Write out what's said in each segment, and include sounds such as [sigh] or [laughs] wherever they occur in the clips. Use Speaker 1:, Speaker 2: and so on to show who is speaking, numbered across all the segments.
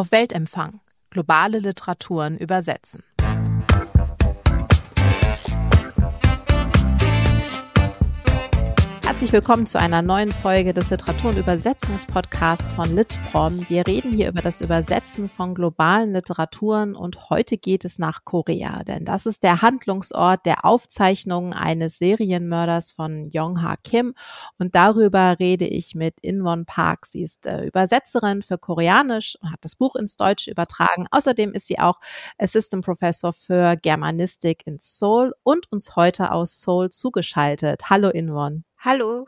Speaker 1: Auf Weltempfang. Globale Literaturen übersetzen. Herzlich willkommen zu einer neuen Folge des Literatur- und Übersetzungspodcasts von Litprom. Wir reden hier über das Übersetzen von globalen Literaturen und heute geht es nach Korea, denn das ist der Handlungsort der Aufzeichnungen eines Serienmörders von Yong Ha Kim und darüber rede ich mit Inwon Park. Sie ist äh, Übersetzerin für Koreanisch und hat das Buch ins Deutsche übertragen. Außerdem ist sie auch Assistant Professor für Germanistik in Seoul und uns heute aus Seoul zugeschaltet. Hallo Inwon.
Speaker 2: Hallo.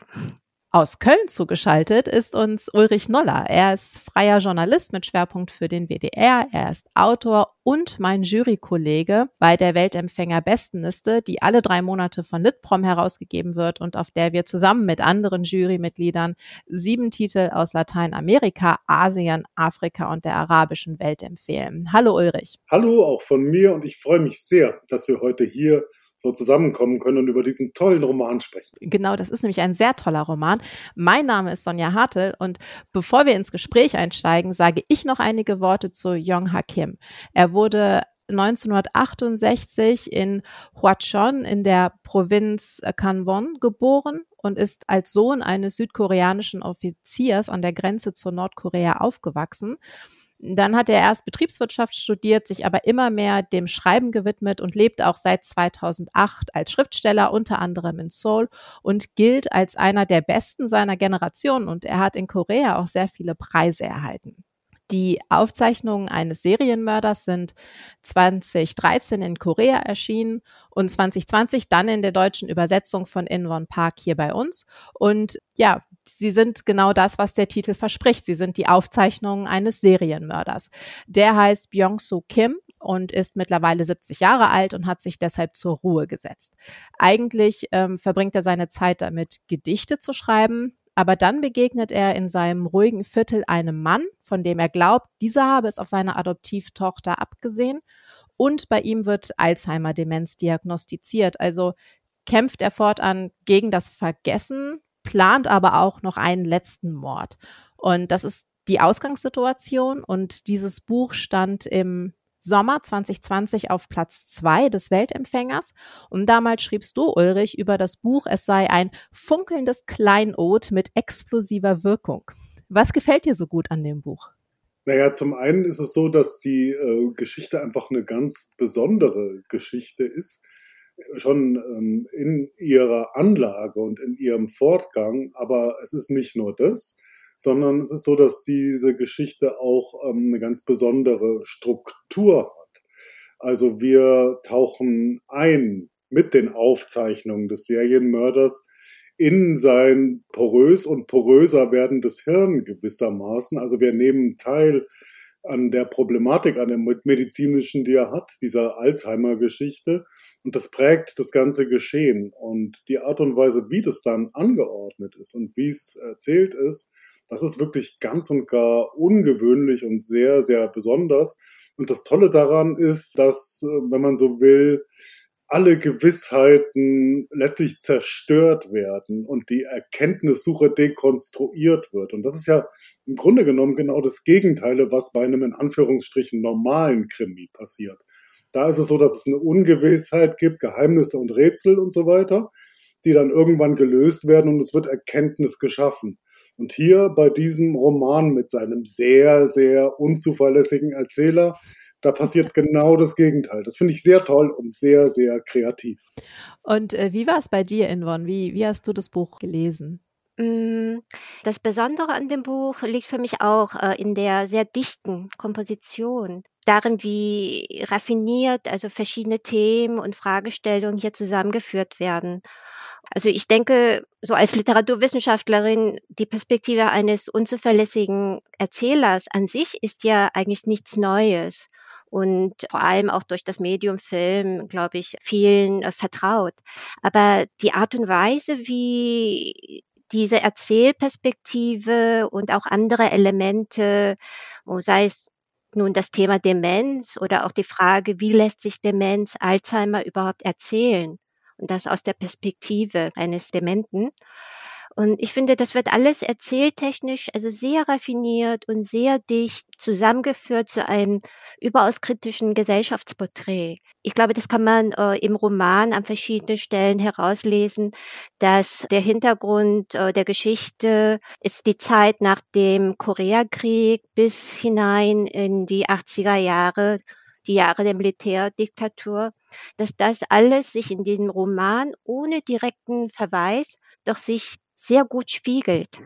Speaker 1: Aus Köln zugeschaltet ist uns Ulrich Noller. Er ist freier Journalist mit Schwerpunkt für den WDR. Er ist Autor und mein Jurykollege bei der Weltempfänger Bestenliste, die alle drei Monate von Litprom herausgegeben wird und auf der wir zusammen mit anderen Jurymitgliedern sieben Titel aus Lateinamerika, Asien, Afrika und der arabischen Welt empfehlen. Hallo Ulrich.
Speaker 3: Hallo auch von mir und ich freue mich sehr, dass wir heute hier so zusammenkommen können und über diesen tollen Roman sprechen.
Speaker 1: Genau, das ist nämlich ein sehr toller Roman. Mein Name ist Sonja Hartel und bevor wir ins Gespräch einsteigen, sage ich noch einige Worte zu Yong Ha Kim. Er wurde 1968 in Hwacheon in der Provinz Kanwon geboren und ist als Sohn eines südkoreanischen Offiziers an der Grenze zu Nordkorea aufgewachsen. Dann hat er erst Betriebswirtschaft studiert, sich aber immer mehr dem Schreiben gewidmet und lebt auch seit 2008 als Schriftsteller, unter anderem in Seoul und gilt als einer der besten seiner Generation. Und er hat in Korea auch sehr viele Preise erhalten. Die Aufzeichnungen eines Serienmörders sind 2013 in Korea erschienen und 2020 dann in der deutschen Übersetzung von Inwon Park hier bei uns. Und ja, sie sind genau das, was der Titel verspricht. Sie sind die Aufzeichnungen eines Serienmörders. Der heißt Byung-Soo Kim und ist mittlerweile 70 Jahre alt und hat sich deshalb zur Ruhe gesetzt. Eigentlich ähm, verbringt er seine Zeit damit, Gedichte zu schreiben, aber dann begegnet er in seinem ruhigen Viertel einem Mann, von dem er glaubt, dieser habe es auf seine Adoptivtochter abgesehen und bei ihm wird Alzheimer-Demenz diagnostiziert. Also kämpft er fortan gegen das Vergessen plant aber auch noch einen letzten Mord. Und das ist die Ausgangssituation. Und dieses Buch stand im Sommer 2020 auf Platz zwei des Weltempfängers. Und damals schriebst du, Ulrich, über das Buch, es sei ein funkelndes Kleinod mit explosiver Wirkung. Was gefällt dir so gut an dem Buch?
Speaker 3: Naja, zum einen ist es so, dass die äh, Geschichte einfach eine ganz besondere Geschichte ist schon ähm, in ihrer Anlage und in ihrem Fortgang, aber es ist nicht nur das, sondern es ist so, dass diese Geschichte auch ähm, eine ganz besondere Struktur hat. Also wir tauchen ein mit den Aufzeichnungen des Serienmörders in sein porös und poröser werdendes Hirn gewissermaßen. Also wir nehmen teil an der Problematik, an der medizinischen, die er hat, dieser Alzheimer-Geschichte. Und das prägt das ganze Geschehen. Und die Art und Weise, wie das dann angeordnet ist und wie es erzählt ist, das ist wirklich ganz und gar ungewöhnlich und sehr, sehr besonders. Und das Tolle daran ist, dass, äh, wenn man so will, alle Gewissheiten letztlich zerstört werden und die Erkenntnissuche dekonstruiert wird. Und das ist ja im Grunde genommen genau das Gegenteil, was bei einem in Anführungsstrichen normalen Krimi passiert. Da ist es so, dass es eine Ungewissheit gibt, Geheimnisse und Rätsel und so weiter, die dann irgendwann gelöst werden und es wird Erkenntnis geschaffen. Und hier bei diesem Roman mit seinem sehr, sehr unzuverlässigen Erzähler da passiert genau das Gegenteil. Das finde ich sehr toll und sehr, sehr kreativ.
Speaker 1: Und äh, wie war es bei dir, Inwon? Wie, wie hast du das Buch gelesen?
Speaker 2: Mm, das Besondere an dem Buch liegt für mich auch äh, in der sehr dichten Komposition. Darin, wie raffiniert also verschiedene Themen und Fragestellungen hier zusammengeführt werden. Also ich denke, so als Literaturwissenschaftlerin, die Perspektive eines unzuverlässigen Erzählers an sich ist ja eigentlich nichts Neues und vor allem auch durch das Medium Film, glaube ich, vielen äh, vertraut. Aber die Art und Weise, wie diese Erzählperspektive und auch andere Elemente, sei es nun das Thema Demenz oder auch die Frage, wie lässt sich Demenz, Alzheimer überhaupt erzählen? Und das aus der Perspektive eines Dementen Und ich finde, das wird alles erzähltechnisch, also sehr raffiniert und sehr dicht zusammengeführt zu einem überaus kritischen Gesellschaftsporträt. Ich glaube, das kann man äh, im Roman an verschiedenen Stellen herauslesen, dass der Hintergrund äh, der Geschichte ist die Zeit nach dem Koreakrieg bis hinein in die 80er Jahre die Jahre der Militärdiktatur, dass das alles sich in diesem Roman ohne direkten Verweis doch sich sehr gut spiegelt.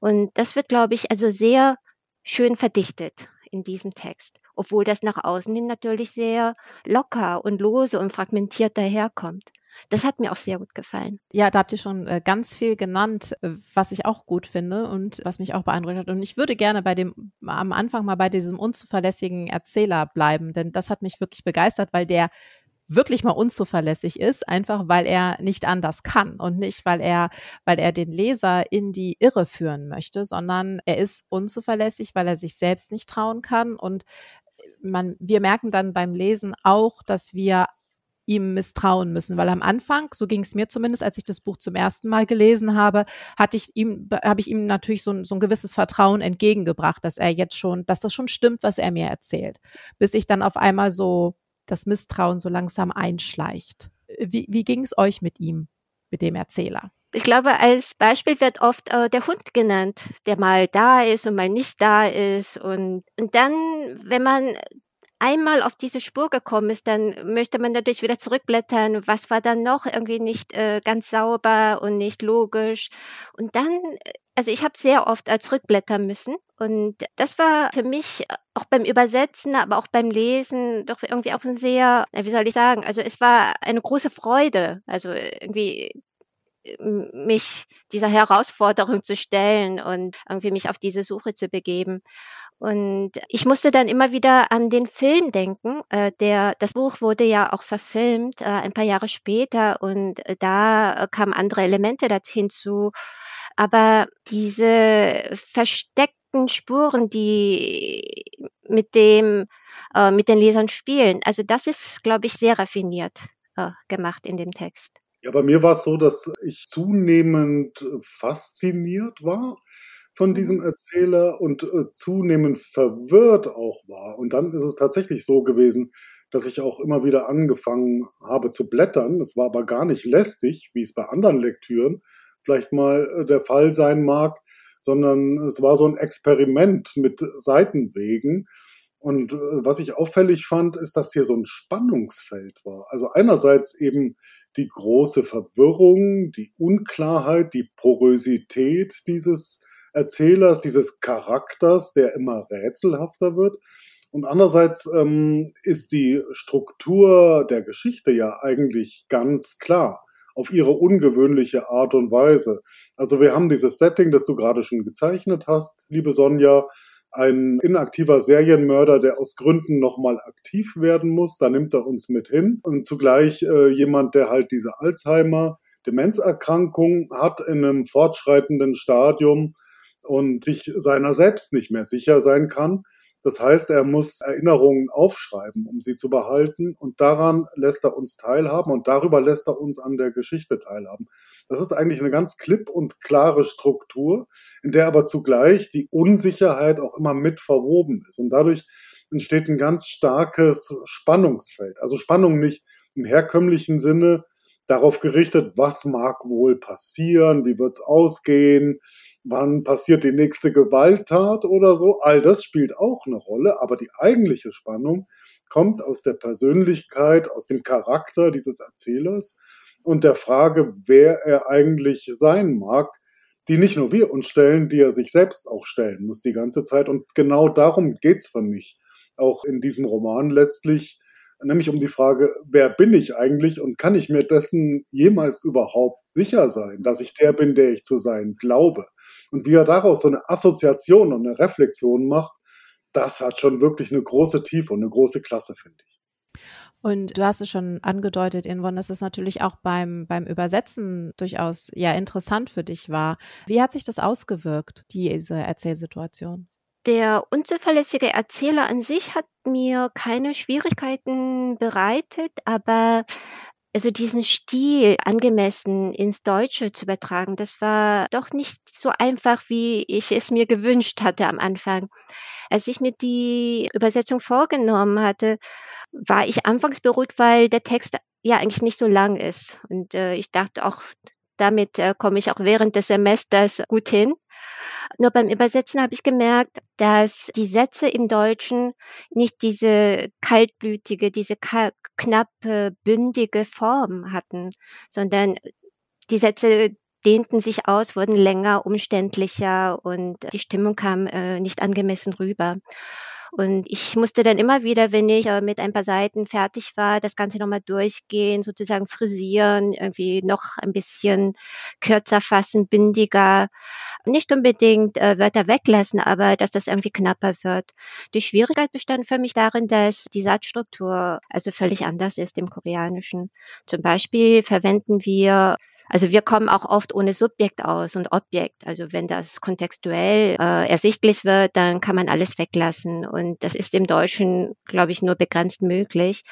Speaker 2: Und das wird, glaube ich, also sehr schön verdichtet in diesem Text, obwohl das nach außen hin natürlich sehr locker und lose und fragmentiert daherkommt. Das hat mir auch sehr gut gefallen.
Speaker 1: Ja, da habt ihr schon äh, ganz viel genannt, äh, was ich auch gut finde und was mich auch beeindruckt hat. Und ich würde gerne bei dem, am Anfang mal bei diesem unzuverlässigen Erzähler bleiben, denn das hat mich wirklich begeistert, weil der wirklich mal unzuverlässig ist, einfach weil er nicht anders kann und nicht, weil er, weil er den Leser in die Irre führen möchte, sondern er ist unzuverlässig, weil er sich selbst nicht trauen kann. Und man, wir merken dann beim Lesen auch, dass wir ihm misstrauen müssen, weil am Anfang, so ging es mir zumindest, als ich das Buch zum ersten Mal gelesen habe, hatte ich ihm, habe ich ihm natürlich so ein, so ein gewisses Vertrauen entgegengebracht, dass er jetzt schon, dass das schon stimmt, was er mir erzählt, bis ich dann auf einmal so das Misstrauen so langsam einschleicht. Wie, wie ging es euch mit ihm, mit dem Erzähler?
Speaker 2: Ich glaube, als Beispiel wird oft äh, der Hund genannt, der mal da ist und mal nicht da ist. Und, und dann, wenn man einmal auf diese Spur gekommen ist, dann möchte man natürlich wieder zurückblättern. Was war dann noch irgendwie nicht äh, ganz sauber und nicht logisch? Und dann, also ich habe sehr oft als rückblättern müssen. Und das war für mich auch beim Übersetzen, aber auch beim Lesen doch irgendwie auch ein sehr, wie soll ich sagen, also es war eine große Freude. Also irgendwie mich dieser Herausforderung zu stellen und irgendwie mich auf diese Suche zu begeben. Und ich musste dann immer wieder an den Film denken. Äh, der, das Buch wurde ja auch verfilmt äh, ein paar Jahre später und äh, da kamen andere Elemente hinzu. Aber diese versteckten Spuren, die mit dem, äh, mit den Lesern spielen, also das ist, glaube ich, sehr raffiniert äh, gemacht in dem Text.
Speaker 3: Ja, bei mir war es so, dass ich zunehmend fasziniert war von mhm. diesem Erzähler und äh, zunehmend verwirrt auch war. Und dann ist es tatsächlich so gewesen, dass ich auch immer wieder angefangen habe zu blättern. Es war aber gar nicht lästig, wie es bei anderen Lektüren vielleicht mal äh, der Fall sein mag, sondern es war so ein Experiment mit Seitenwegen. Und äh, was ich auffällig fand, ist, dass hier so ein Spannungsfeld war. Also einerseits eben die große Verwirrung, die Unklarheit, die Porosität dieses Erzählers, dieses Charakters, der immer rätselhafter wird. Und andererseits ähm, ist die Struktur der Geschichte ja eigentlich ganz klar auf ihre ungewöhnliche Art und Weise. Also wir haben dieses Setting, das du gerade schon gezeichnet hast, liebe Sonja, ein inaktiver Serienmörder, der aus Gründen nochmal aktiv werden muss, da nimmt er uns mit hin. Und zugleich äh, jemand, der halt diese Alzheimer, Demenzerkrankung hat in einem fortschreitenden Stadium und sich seiner selbst nicht mehr sicher sein kann. Das heißt, er muss Erinnerungen aufschreiben, um sie zu behalten. Und daran lässt er uns teilhaben und darüber lässt er uns an der Geschichte teilhaben. Das ist eigentlich eine ganz klipp und klare Struktur, in der aber zugleich die Unsicherheit auch immer mit verwoben ist. Und dadurch entsteht ein ganz starkes Spannungsfeld. Also Spannung nicht im herkömmlichen Sinne darauf gerichtet, was mag wohl passieren, wie wird's ausgehen, wann passiert die nächste Gewalttat oder so. All das spielt auch eine Rolle, aber die eigentliche Spannung kommt aus der Persönlichkeit, aus dem Charakter dieses Erzählers und der Frage, wer er eigentlich sein mag, die nicht nur wir uns stellen, die er sich selbst auch stellen muss die ganze Zeit. Und genau darum geht's für mich auch in diesem Roman letztlich, nämlich um die Frage, wer bin ich eigentlich und kann ich mir dessen jemals überhaupt sicher sein, dass ich der bin, der ich zu sein glaube. Und wie er daraus so eine Assoziation und eine Reflexion macht, das hat schon wirklich eine große Tiefe und eine große Klasse, finde ich.
Speaker 1: Und du hast es schon angedeutet, Inwon, dass es natürlich auch beim, beim Übersetzen durchaus ja interessant für dich war. Wie hat sich das ausgewirkt, diese Erzählsituation?
Speaker 2: Der unzuverlässige Erzähler an sich hat mir keine Schwierigkeiten bereitet, aber also diesen Stil angemessen ins Deutsche zu übertragen, das war doch nicht so einfach, wie ich es mir gewünscht hatte am Anfang. Als ich mir die Übersetzung vorgenommen hatte, war ich anfangs beruhigt, weil der Text ja eigentlich nicht so lang ist. Und äh, ich dachte auch, damit äh, komme ich auch während des Semesters gut hin. Nur beim Übersetzen habe ich gemerkt, dass die Sätze im Deutschen nicht diese kaltblütige, diese knappe, bündige Form hatten, sondern die Sätze dehnten sich aus, wurden länger, umständlicher und die Stimmung kam äh, nicht angemessen rüber. Und ich musste dann immer wieder, wenn ich äh, mit ein paar Seiten fertig war, das Ganze nochmal durchgehen, sozusagen frisieren, irgendwie noch ein bisschen kürzer fassen, bindiger. Nicht unbedingt äh, Wörter weglassen, aber dass das irgendwie knapper wird. Die Schwierigkeit bestand für mich darin, dass die Satzstruktur also völlig anders ist im Koreanischen. Zum Beispiel verwenden wir also wir kommen auch oft ohne Subjekt aus und Objekt. Also wenn das kontextuell äh, ersichtlich wird, dann kann man alles weglassen. Und das ist im Deutschen, glaube ich, nur begrenzt möglich.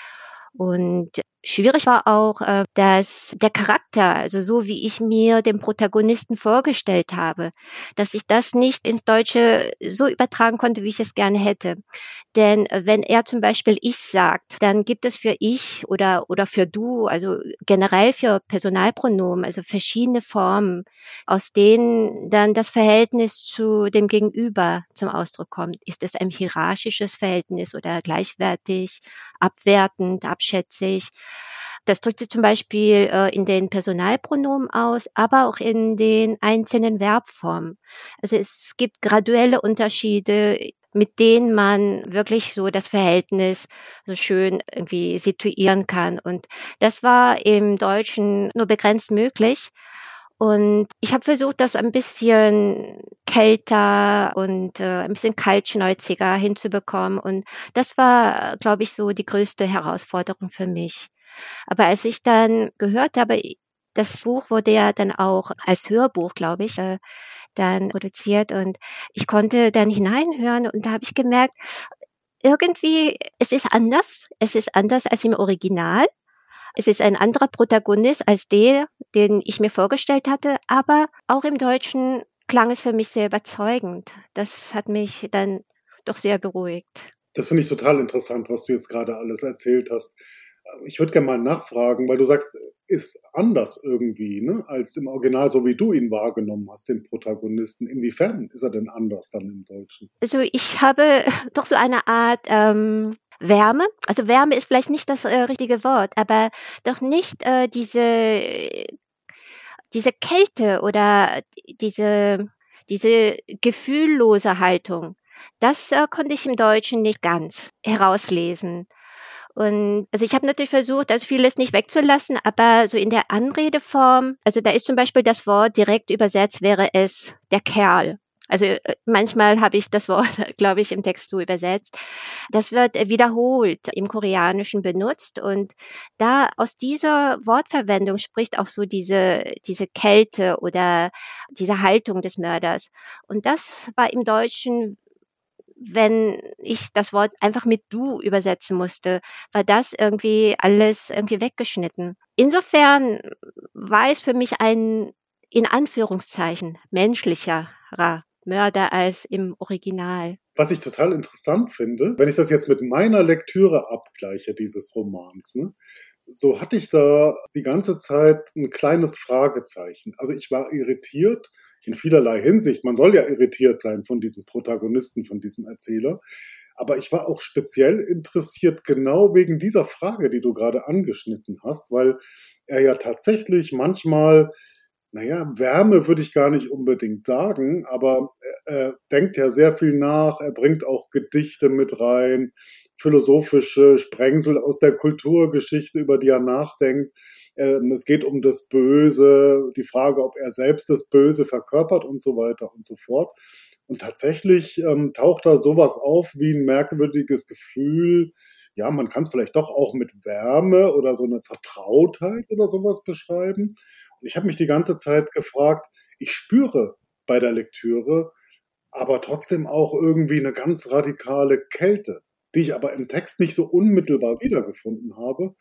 Speaker 2: Und Schwierig war auch, äh, dass der Charakter, also so wie ich mir den Protagonisten vorgestellt habe, dass ich das nicht ins Deutsche so übertragen konnte, wie ich es gerne hätte. Denn wenn er zum Beispiel ich sagt, dann gibt es für ich oder, oder für du, also generell für Personalpronomen, also verschiedene Formen, aus denen dann das Verhältnis zu dem Gegenüber zum Ausdruck kommt. Ist es ein hierarchisches Verhältnis oder gleichwertig, abwertend, abschätzig? Das drückt sich zum Beispiel äh, in den Personalpronomen aus, aber auch in den einzelnen Verbformen. Also es gibt graduelle Unterschiede, mit denen man wirklich so das Verhältnis so schön irgendwie situieren kann. Und das war im Deutschen nur begrenzt möglich. Und ich habe versucht, das ein bisschen kälter und äh, ein bisschen kaltschnäuziger hinzubekommen. Und das war, glaube ich, so die größte Herausforderung für mich. Aber als ich dann gehört habe, das Buch wurde ja dann auch als Hörbuch, glaube ich, äh, dann produziert und ich konnte dann hineinhören und da habe ich gemerkt, irgendwie, es ist anders. Es ist anders als im Original. Es ist ein anderer Protagonist als der, den ich mir vorgestellt hatte, aber auch im Deutschen klang es für mich sehr überzeugend. Das hat mich dann doch sehr beruhigt.
Speaker 3: Das finde ich total interessant, was du jetzt gerade alles erzählt hast. Ich würde gerne mal nachfragen, weil du sagst, ist anders irgendwie, ne, als im Original, so wie du ihn wahrgenommen hast, den Protagonisten. Inwiefern ist er denn anders dann im Deutschen?
Speaker 2: Also ich habe [laughs] doch so eine Art ähm, Wärme. Also Wärme ist vielleicht nicht das äh, richtige Wort, aber doch nicht äh, diese diese Kälte oder diese diese gefühllose Haltung. Das äh, konnte ich im Deutschen nicht ganz herauslesen. Und also ich habe natürlich versucht, also vieles nicht wegzulassen, aber so in der Anredeform, also da ist zum Beispiel das Wort direkt übersetzt, wäre es der Kerl. Also äh, manchmal habe ich das Wort, [laughs] glaube ich, im Text so übersetzt. Das wird wiederholt im Koreanischen benutzt und da aus dieser Wortverwendung spricht auch so diese, diese Kälte oder diese Haltung des Mörders. Und das war im Deutschen wenn ich das Wort einfach mit du übersetzen musste, war das irgendwie alles irgendwie weggeschnitten. Insofern war es für mich ein in Anführungszeichen menschlicherer Mörder als im Original.
Speaker 3: Was ich total interessant finde, wenn ich das jetzt mit meiner Lektüre abgleiche dieses Romans, ne, so hatte ich da die ganze Zeit ein kleines Fragezeichen. Also ich war irritiert in vielerlei Hinsicht. Man soll ja irritiert sein von diesem Protagonisten, von diesem Erzähler. Aber ich war auch speziell interessiert, genau wegen dieser Frage, die du gerade angeschnitten hast, weil er ja tatsächlich manchmal naja, Wärme würde ich gar nicht unbedingt sagen, aber er denkt ja sehr viel nach, er bringt auch Gedichte mit rein, philosophische Sprengsel aus der Kulturgeschichte, über die er nachdenkt. Ähm, es geht um das Böse, die Frage, ob er selbst das Böse verkörpert und so weiter und so fort. Und tatsächlich ähm, taucht da sowas auf wie ein merkwürdiges Gefühl. Ja, man kann es vielleicht doch auch mit Wärme oder so eine Vertrautheit oder sowas beschreiben ich habe mich die ganze Zeit gefragt, ich spüre bei der Lektüre aber trotzdem auch irgendwie eine ganz radikale Kälte, die ich aber im Text nicht so unmittelbar wiedergefunden habe.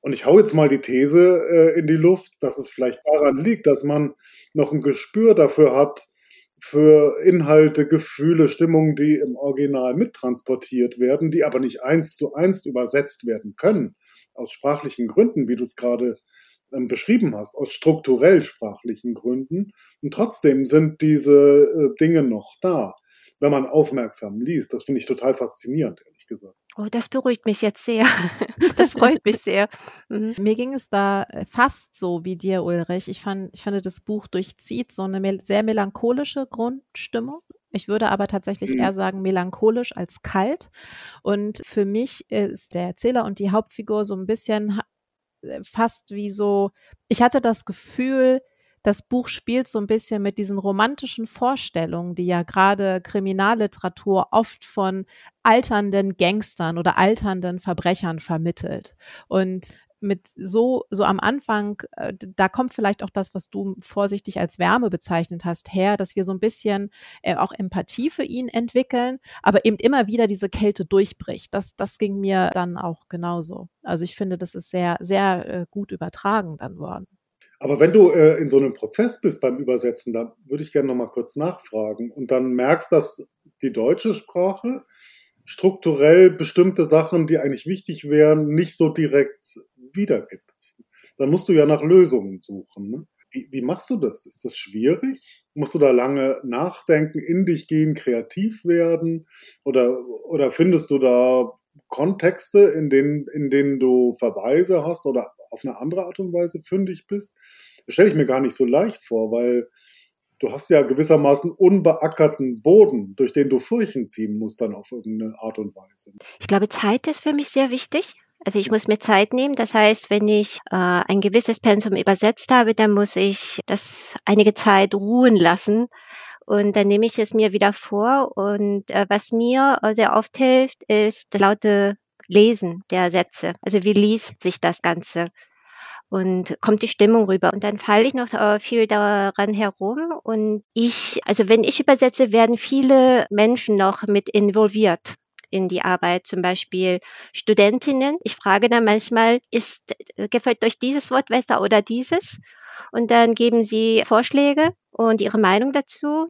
Speaker 3: Und ich hau jetzt mal die These äh, in die Luft, dass es vielleicht daran liegt, dass man noch ein Gespür dafür hat, für Inhalte, Gefühle, Stimmungen, die im Original mittransportiert werden, die aber nicht eins zu eins übersetzt werden können, aus sprachlichen Gründen, wie du es gerade beschrieben hast, aus strukturell sprachlichen Gründen. Und trotzdem sind diese äh, Dinge noch da, wenn man aufmerksam liest. Das finde ich total faszinierend, ehrlich gesagt.
Speaker 2: Oh, das beruhigt mich jetzt sehr. [laughs] Das freut mich sehr.
Speaker 1: Mhm. Mir ging es da äh, fast so wie dir, Ulrich. Ich fand, ich finde, das Buch durchzieht so eine sehr melancholische Grundstimmung. Ich würde aber tatsächlich mhm. eher sagen melancholisch als kalt. Und für mich ist der Erzähler und die Hauptfigur so ein bisschen äh, fast wie so, ich hatte das Gefühl, das Buch spielt so ein bisschen mit diesen romantischen Vorstellungen, die ja gerade Kriminalliteratur oft von alternden Gangstern oder alternden Verbrechern vermittelt. Und mit so, so am Anfang, äh, da kommt vielleicht auch das, was du vorsichtig als Wärme bezeichnet hast, her, dass wir so ein bisschen äh, auch Empathie für ihn entwickeln, aber eben immer wieder diese Kälte durchbricht. Das, das ging mir dann auch genauso. Also ich finde, das ist sehr, sehr äh, gut übertragen dann worden.
Speaker 3: Aber wenn du äh, in so einem Prozess bist beim Übersetzen, da würde ich gerne noch mal kurz nachfragen und dann merkst, dass die deutsche Sprache strukturell bestimmte Sachen, die eigentlich wichtig wären, nicht so direkt wiedergibt. Dann musst du ja nach Lösungen suchen. Ne? Wie, wie machst du das? Ist das schwierig? Musst du da lange nachdenken, in dich gehen, kreativ werden? Oder, oder findest du da Kontexte, in denen, in denen du Verweise hast oder auf eine andere Art und Weise fündig bist, stelle ich mir gar nicht so leicht vor, weil du hast ja gewissermaßen unbeackerten Boden, durch den du Furchen ziehen musst dann auf irgendeine Art und Weise.
Speaker 2: Ich glaube, Zeit ist für mich sehr wichtig. Also ich muss mir Zeit nehmen. Das heißt, wenn ich äh, ein gewisses Pensum übersetzt habe, dann muss ich das einige Zeit ruhen lassen. Und dann nehme ich es mir wieder vor. Und äh, was mir sehr oft hilft, ist das laute Lesen der Sätze. Also wie liest sich das Ganze? Und kommt die Stimmung rüber. Und dann falle ich noch äh, viel daran herum. Und ich, also wenn ich übersetze, werden viele Menschen noch mit involviert in die Arbeit, zum Beispiel Studentinnen. Ich frage dann manchmal, ist, gefällt euch dieses Wort besser oder dieses? Und dann geben sie Vorschläge und ihre Meinung dazu.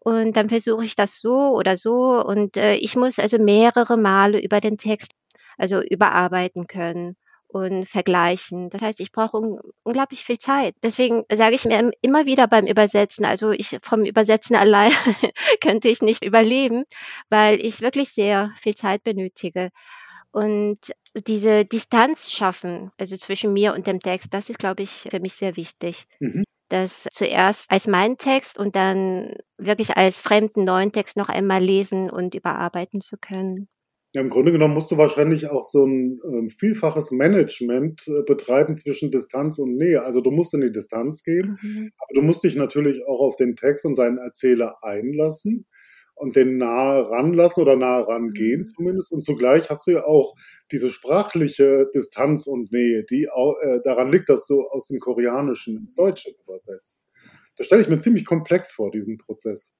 Speaker 2: Und dann versuche ich das so oder so. Und äh, ich muss also mehrere Male über den Text also überarbeiten können und vergleichen. Das heißt, ich brauche un unglaublich viel Zeit. Deswegen sage ich mir immer wieder beim Übersetzen, also ich vom Übersetzen allein [laughs] könnte ich nicht überleben, weil ich wirklich sehr viel Zeit benötige. Und diese Distanz schaffen, also zwischen mir und dem Text, das ist, glaube ich, für mich sehr wichtig. Mhm. Das zuerst als mein Text und dann wirklich als fremden neuen Text noch einmal lesen und überarbeiten zu können.
Speaker 3: Ja, im Grunde genommen musst du wahrscheinlich auch so ein äh, vielfaches Management äh, betreiben zwischen Distanz und Nähe. Also du musst in die Distanz gehen, mhm. aber du musst dich natürlich auch auf den Text und seinen Erzähler einlassen und den nahe ranlassen oder nahe rangehen mhm. zumindest. Und zugleich hast du ja auch diese sprachliche Distanz und Nähe, die auch, äh, daran liegt, dass du aus dem Koreanischen ins Deutsche übersetzt. Das stelle ich mir ziemlich komplex vor, diesen Prozess.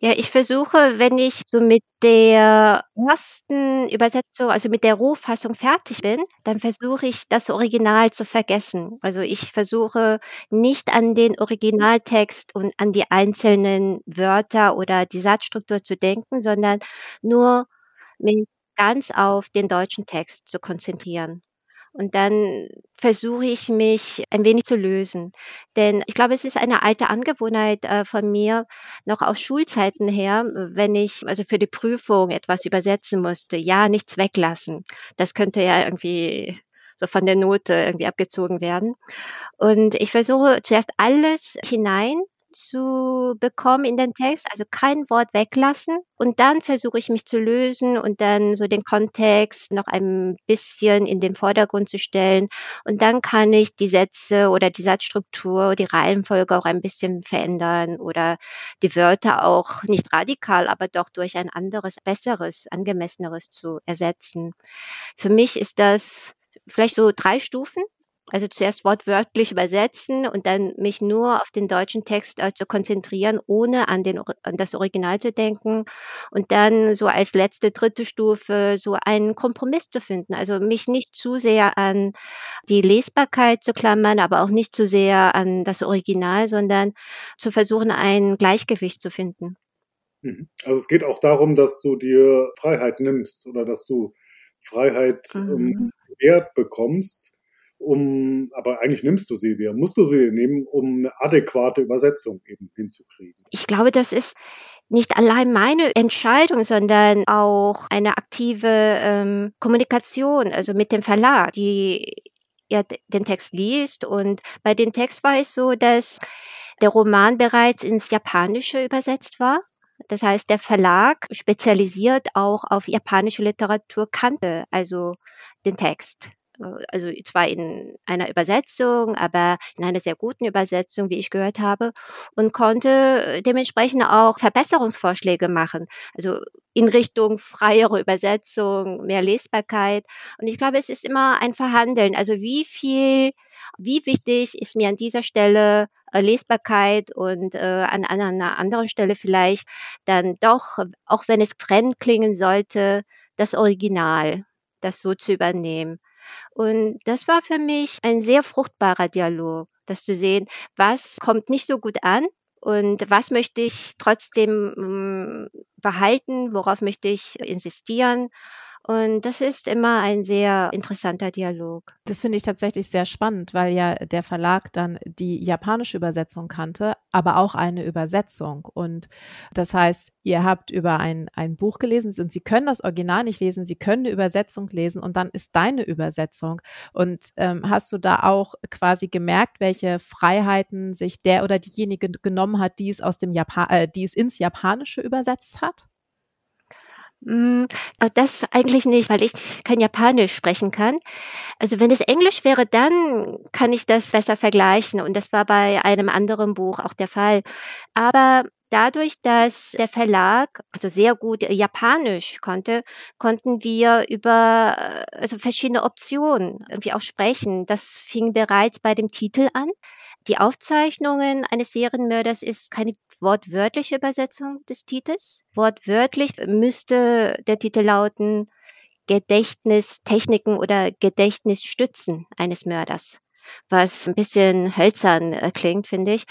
Speaker 2: Ja, ich versuche, wenn ich so mit der ersten Übersetzung, also mit der Rohfassung fertig bin, dann versuche ich das Original zu vergessen. Also ich versuche nicht an den Originaltext und an die einzelnen Wörter oder die Satzstruktur zu denken, sondern nur mich ganz auf den deutschen Text zu konzentrieren. Und dann versuche ich mich ein wenig zu lösen. Denn ich glaube, es ist eine alte Angewohnheit äh, von mir, noch aus Schulzeiten her, wenn ich also für die Prüfung etwas übersetzen musste, ja, nichts weglassen. Das könnte ja irgendwie so von der Note irgendwie abgezogen werden. Und ich versuche zuerst alles hinein zu bekommen in den Text, also kein Wort weglassen. Und dann versuche ich mich zu lösen und dann so den Kontext noch ein bisschen in den Vordergrund zu stellen. Und dann kann ich die Sätze oder die Satzstruktur, die Reihenfolge auch ein bisschen verändern oder die Wörter auch nicht radikal, aber doch durch ein anderes, besseres, angemesseneres zu ersetzen. Für mich ist das vielleicht so drei Stufen Also zuerst wortwörtlich übersetzen und dann mich nur auf den deutschen Text äh, zu konzentrieren, ohne an, den, an das Original zu denken. Und dann so als letzte, dritte Stufe so einen Kompromiss zu finden. Also mich nicht zu sehr an die Lesbarkeit zu klammern, aber auch nicht zu sehr an das Original, sondern zu versuchen, ein Gleichgewicht zu finden.
Speaker 3: Mhm. Also es geht auch darum, dass du dir Freiheit nimmst oder dass du Freiheit ähm, mhm. Wert bekommst, um, aber eigentlich nimmst du sie dir, musst du sie nehmen, um eine adäquate Übersetzung eben hinzukriegen.
Speaker 2: Ich glaube, das ist nicht allein meine Entscheidung, sondern auch eine aktive ähm, Kommunikation, also mit dem Verlag, die ja den Text liest. Und bei dem Text war es so, dass der Roman bereits ins Japanische übersetzt war. Das heißt, der Verlag spezialisiert auch auf japanische Literatur kannte also den Text. Äh, also zwar in einer Übersetzung, aber in einer sehr guten Übersetzung, wie ich gehört habe, und konnte dementsprechend auch Verbesserungsvorschläge machen. Also in Richtung freiere Übersetzung, mehr Lesbarkeit. Und ich glaube, es ist immer ein Verhandeln. Also wie viel, wie wichtig ist mir an dieser Stelle äh, Lesbarkeit und äh, an, an einer anderen Stelle vielleicht dann doch, auch wenn es fremd klingen sollte, das Original, das so zu übernehmen. Und das war für mich ein sehr fruchtbarer Dialog, das zu sehen, was kommt nicht so gut an und was möchte ich trotzdem hm, behalten, worauf möchte ich insistieren und das ist immer ein sehr interessanter Dialog.
Speaker 1: Das finde ich tatsächlich sehr spannend, weil ja der Verlag dann die japanische Übersetzung kannte, aber auch eine Übersetzung. Und das heißt, ihr habt über ein, ein Buch gelesen und Sie können das Original nicht lesen, Sie können eine Übersetzung lesen und dann ist deine Übersetzung. Und ähm, hast du da auch quasi gemerkt, welche Freiheiten sich der oder diejenige genommen hat, die es aus dem Japan, äh, die es ins Japanische übersetzt hat?
Speaker 2: Hm, äh, das eigentlich nicht, weil ich kein Japanisch sprechen kann. Also wenn es Englisch wäre, dann kann ich das besser vergleichen und das war bei einem anderen Buch auch der Fall. Aber dadurch, dass der Verlag also sehr gut Japanisch konnte, konnten wir über äh, also verschiedene Optionen irgendwie auch sprechen. Das fing bereits bei dem Titel an. Die Aufzeichnungen eines Serienmörders ist keine wortwörtliche Übersetzung des Titels. Wortwörtlich müsste der Titel lauten Gedächtnistechniken oder Gedächtnisstützen eines Mörders was ein bisschen hölzern äh, klingt, finde ich.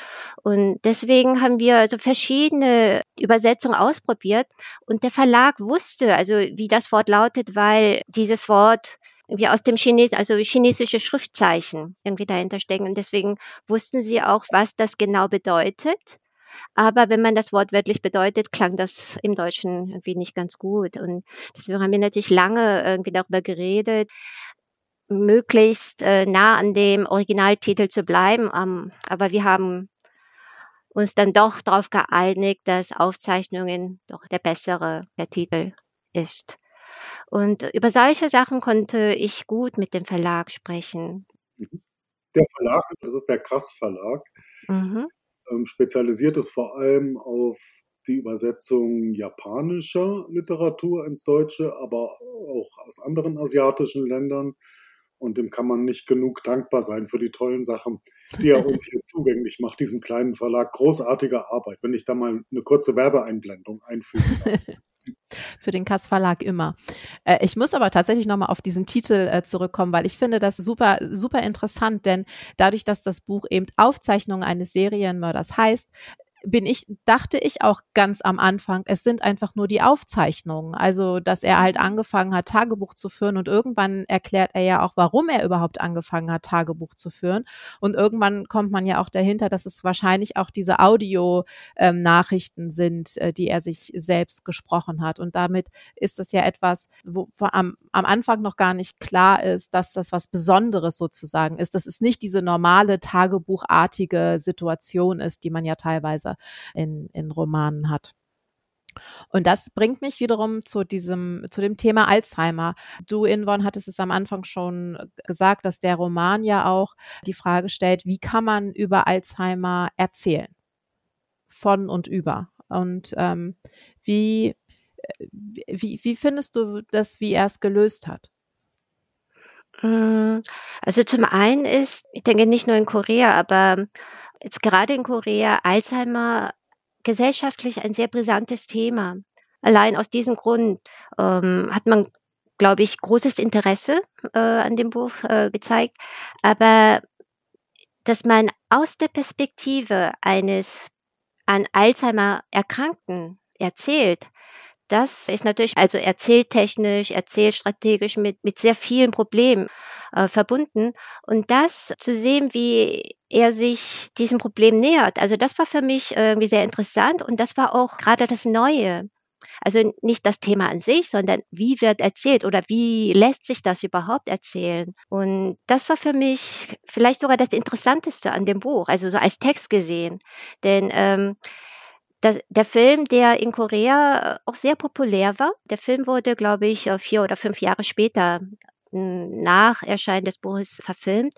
Speaker 2: Und deswegen haben wir also verschiedene Übersetzungen ausprobiert und der Verlag wusste also, wie das Wort lautet, weil dieses Wort irgendwie aus dem Chines, also chinesische Schriftzeichen irgendwie dahinter stecken. Und deswegen wussten sie auch, was das genau bedeutet. Aber wenn man das Wort wörtlich bedeutet, klang das im Deutschen irgendwie nicht ganz gut. Und deswegen haben wir natürlich lange irgendwie darüber geredet, möglichst äh, nah an dem Originaltitel zu bleiben. Ähm, aber wir haben uns dann doch darauf geeinigt, dass Aufzeichnungen doch der bessere der Titel ist. Und über solche Sachen konnte ich gut mit dem Verlag sprechen.
Speaker 3: Mhm. Der Verlag, das ist der Krass Verlag, mhm. ähm, spezialisiert ist vor allem auf die Übersetzung japanischer Literatur ins Deutsche, aber auch aus anderen asiatischen Ländern. Und dem kann man nicht genug dankbar sein für die tollen Sachen, die er uns hier [laughs] zugänglich macht, diesem kleinen Verlag. Großartige Arbeit, wenn ich da mal eine kurze Werbeeinblendung einfüge. [laughs]
Speaker 1: Für den Kass Verlag immer. Äh, ich muss aber tatsächlich nochmal auf diesen Titel äh, zurückkommen, weil ich finde das super, super interessant, denn dadurch, dass das Buch eben Aufzeichnung eines Serienmörders heißt, bin ich, dachte ich auch ganz am Anfang, es sind einfach nur die Aufzeichnungen. Also, dass er halt angefangen hat, Tagebuch zu führen und irgendwann erklärt er ja auch, warum er überhaupt angefangen hat, Tagebuch zu führen. Und irgendwann kommt man ja auch dahinter, dass es wahrscheinlich auch diese Audio-Nachrichten ähm, sind, äh, die er sich selbst gesprochen hat. Und damit ist das ja etwas, wo am, am Anfang noch gar nicht klar ist, dass das was Besonderes sozusagen ist. Das ist nicht diese normale Tagebuchartige Situation ist, die man ja teilweise in, in Romanen hat. Und das bringt mich wiederum zu diesem, zu dem Thema Alzheimer. Du, Inwon, hattest es am Anfang schon gesagt, dass der Roman ja auch die Frage stellt, wie kann man über Alzheimer erzählen? Von und über. Und ähm, wie, wie, wie findest du das, wie er es gelöst hat?
Speaker 2: Hm, also zum einen ist, ich denke nicht nur in Korea, aber jetzt gerade in Korea Alzheimer gesellschaftlich ein sehr brisantes Thema. Allein aus diesem Grund ähm, hat man, glaube ich, großes Interesse äh, an dem Buch äh, gezeigt. Aber dass man aus der Perspektive eines an Alzheimer Erkrankten erzählt, das ist natürlich also erzähltechnisch, erzählstrategisch mit, mit sehr vielen Problemen äh, verbunden. Und das zu sehen, wie er sich diesem Problem nähert, also das war für mich irgendwie sehr interessant und das war auch gerade das Neue. Also nicht das Thema an sich, sondern wie wird erzählt oder wie lässt sich das überhaupt erzählen? Und das war für mich vielleicht sogar das Interessanteste an dem Buch, also so als Text gesehen. Denn ähm, das, der Film, der in Korea auch sehr populär war, der Film wurde, glaube ich, äh, vier oder fünf Jahre später nach Erscheinen des Buches verfilmt.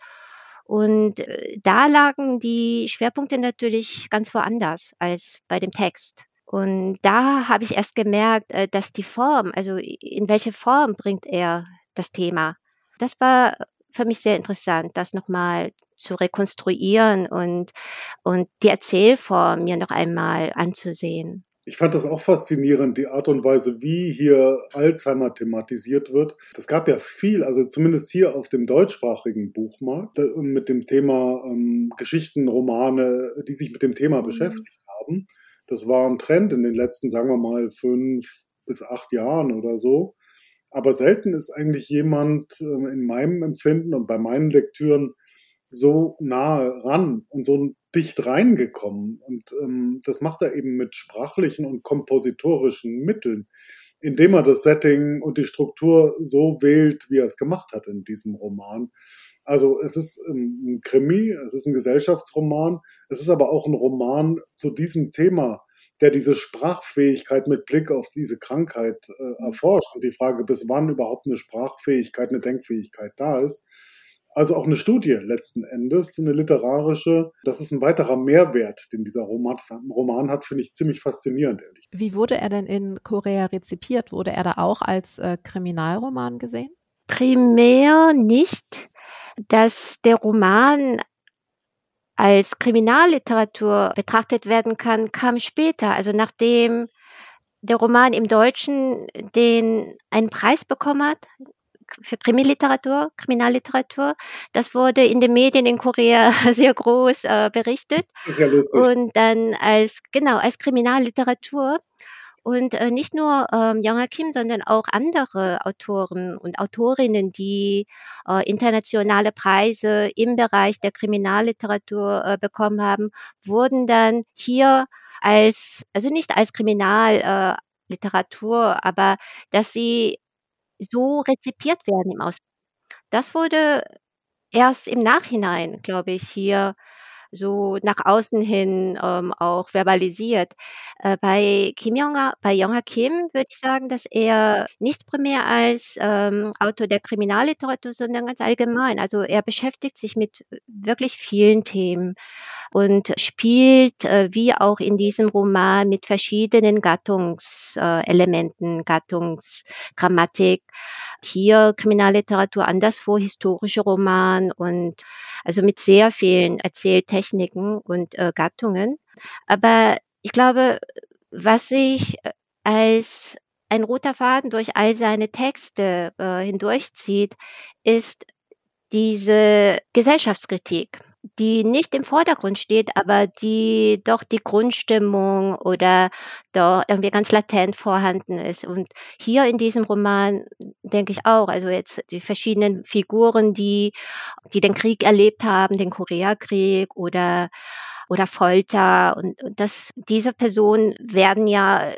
Speaker 2: Und äh, da lagen die Schwerpunkte natürlich ganz woanders als bei dem Text. Und da habe ich erst gemerkt, äh, dass die Form, also in welche Form bringt er das Thema. Das war für mich sehr interessant, das nochmal zu rekonstruieren und, und die Erzählform mir noch einmal anzusehen.
Speaker 3: Ich fand das auch faszinierend, die Art und Weise, wie hier Alzheimer thematisiert wird. Es gab ja viel, also zumindest hier auf dem deutschsprachigen Buchmarkt, mit dem Thema ähm, Geschichten, Romane, die sich mit dem Thema mhm. beschäftigt haben. Das war ein Trend in den letzten, sagen wir mal, fünf bis acht Jahren oder so. Aber selten ist eigentlich jemand ähm, in meinem Empfinden und bei meinen Lektüren so nahe ran und so dicht reingekommen. Und ähm, das macht er eben mit sprachlichen und kompositorischen Mitteln, indem er das Setting und die Struktur so wählt, wie er es gemacht hat in diesem Roman. Also es ist ähm, ein Krimi, es ist ein Gesellschaftsroman, es ist aber auch ein Roman zu diesem Thema, der diese Sprachfähigkeit mit Blick auf diese Krankheit äh, erforscht und die Frage, bis wann überhaupt eine Sprachfähigkeit, eine Denkfähigkeit da ist. Also auch eine Studie letzten Endes, eine literarische. Das ist ein weiterer Mehrwert, den dieser Roman, Roman hat, finde ich ziemlich faszinierend, ehrlich.
Speaker 1: Wie wurde er denn in Korea rezipiert? Wurde er da auch als äh, Kriminalroman gesehen?
Speaker 2: Primär nicht. Dass der Roman als Kriminalliteratur betrachtet werden kann, kam später. Also nachdem der Roman im Deutschen den einen Preis bekommen hat, für Krimiliteratur, Kriminalliteratur. Das wurde in den Medien in Korea [laughs] sehr groß äh, berichtet.
Speaker 3: ist ja lustig.
Speaker 2: Und dann als, genau, als Kriminalliteratur. Und äh, nicht nur ähm, Young Kim, sondern auch andere Autoren und Autorinnen, die äh, internationale Preise im Bereich der Kriminalliteratur äh, bekommen haben, wurden dann hier als, also nicht als Kriminalliteratur, äh, aber dass sie so rezipiert werden im Ausland. Das wurde erst im Nachhinein, glaube ich, hier so nach außen hin ähm, auch verbalisiert. Äh, bei Kim Jong bei Jong Kim würde ich sagen, dass er nicht primär als ähm, Autor der Kriminalliteratur, sondern ganz allgemein. Also er beschäftigt sich mit wirklich vielen Themen und spielt, äh, wie auch in diesem Roman, mit verschiedenen Gattungselementen, Gattungsgrammatik. Hier Kriminalliteratur, anderswo historische Roman und also mit sehr vielen Erzähltechniken und äh, Gattungen. Aber ich glaube, was sich äh, als ein roter Faden durch all seine Texte äh, hindurchzieht, ist diese Gesellschaftskritik die nicht im Vordergrund steht, aber die doch die Grundstimmung oder doch irgendwie ganz latent vorhanden ist. Und hier in diesem Roman denke ich auch, also jetzt die verschiedenen Figuren, die, die den Krieg erlebt haben, den Koreakrieg oder oder Folter und, und das, diese Personen werden ja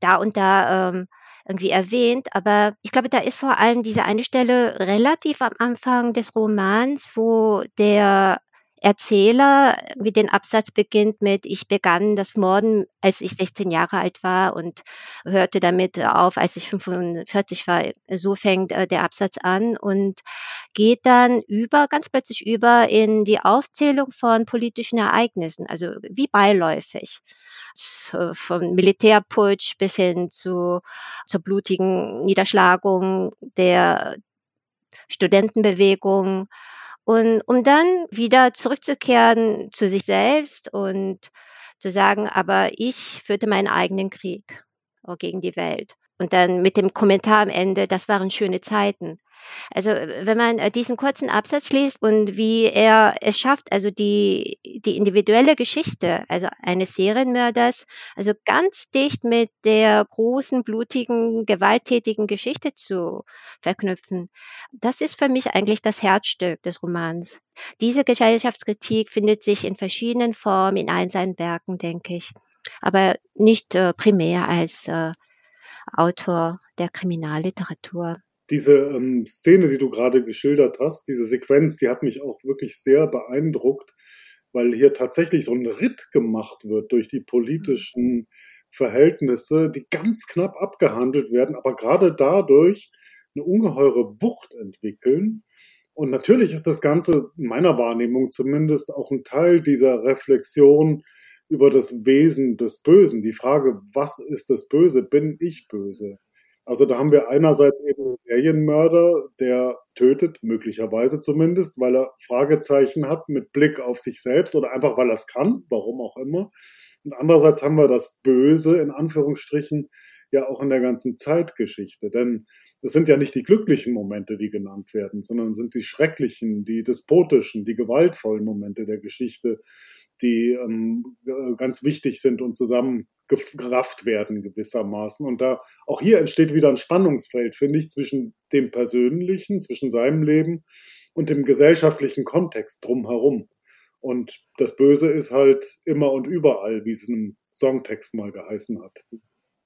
Speaker 2: da und da ähm, irgendwie erwähnt, aber ich glaube, da ist vor allem diese eine Stelle relativ am Anfang des Romans, wo der Erzähler, wie den Absatz beginnt mit, ich begann das Morden, als ich 16 Jahre alt war und hörte damit auf, als ich 45 war. So fängt äh, der Absatz an und geht dann über, ganz plötzlich über in die Aufzählung von politischen Ereignissen, also wie beiläufig. Von Militärputsch bis hin zu, zur blutigen Niederschlagung der Studentenbewegung. Und um dann wieder zurückzukehren zu sich selbst und zu sagen, aber ich führte meinen eigenen Krieg gegen die Welt. Und dann mit dem Kommentar am Ende, das waren schöne Zeiten. Also wenn man äh, diesen kurzen Absatz liest und wie er es schafft, also die, die individuelle Geschichte, also eines Serienmörders, also ganz dicht mit der großen, blutigen, gewalttätigen Geschichte zu verknüpfen, das ist für mich eigentlich das Herzstück des Romans. Diese Gesellschaftskritik findet sich in verschiedenen Formen in allen seinen Werken, denke ich, aber nicht äh, primär als äh, Autor der Kriminalliteratur
Speaker 3: diese ähm, Szene, die du gerade geschildert hast, diese Sequenz, die hat mich auch wirklich sehr beeindruckt, weil hier tatsächlich so ein Ritt gemacht wird durch die politischen Verhältnisse, die ganz knapp abgehandelt werden, aber gerade dadurch eine ungeheure Wucht entwickeln. Und natürlich ist das Ganze in meiner Wahrnehmung zumindest auch ein Teil dieser Reflexion über das Wesen des Bösen. Die Frage, was ist das Böse? Bin ich böse? Also da haben wir einerseits eben einen Serienmörder, der tötet, möglicherweise zumindest, weil er Fragezeichen hat mit Blick auf sich selbst oder einfach weil er es kann, warum auch immer. Und andererseits haben wir das Böse in Anführungsstrichen ja auch in der ganzen Zeitgeschichte. Denn es sind ja nicht die glücklichen Momente, die genannt werden, sondern sind die schrecklichen, die despotischen, die gewaltvollen Momente der Geschichte, die ähm, ganz wichtig sind und zusammengerafft werden gewissermaßen. Und da auch hier entsteht wieder ein Spannungsfeld, finde ich, zwischen dem Persönlichen, zwischen seinem Leben und dem gesellschaftlichen Kontext drumherum. Und das Böse ist halt immer und überall, wie es in einem Songtext mal geheißen hat.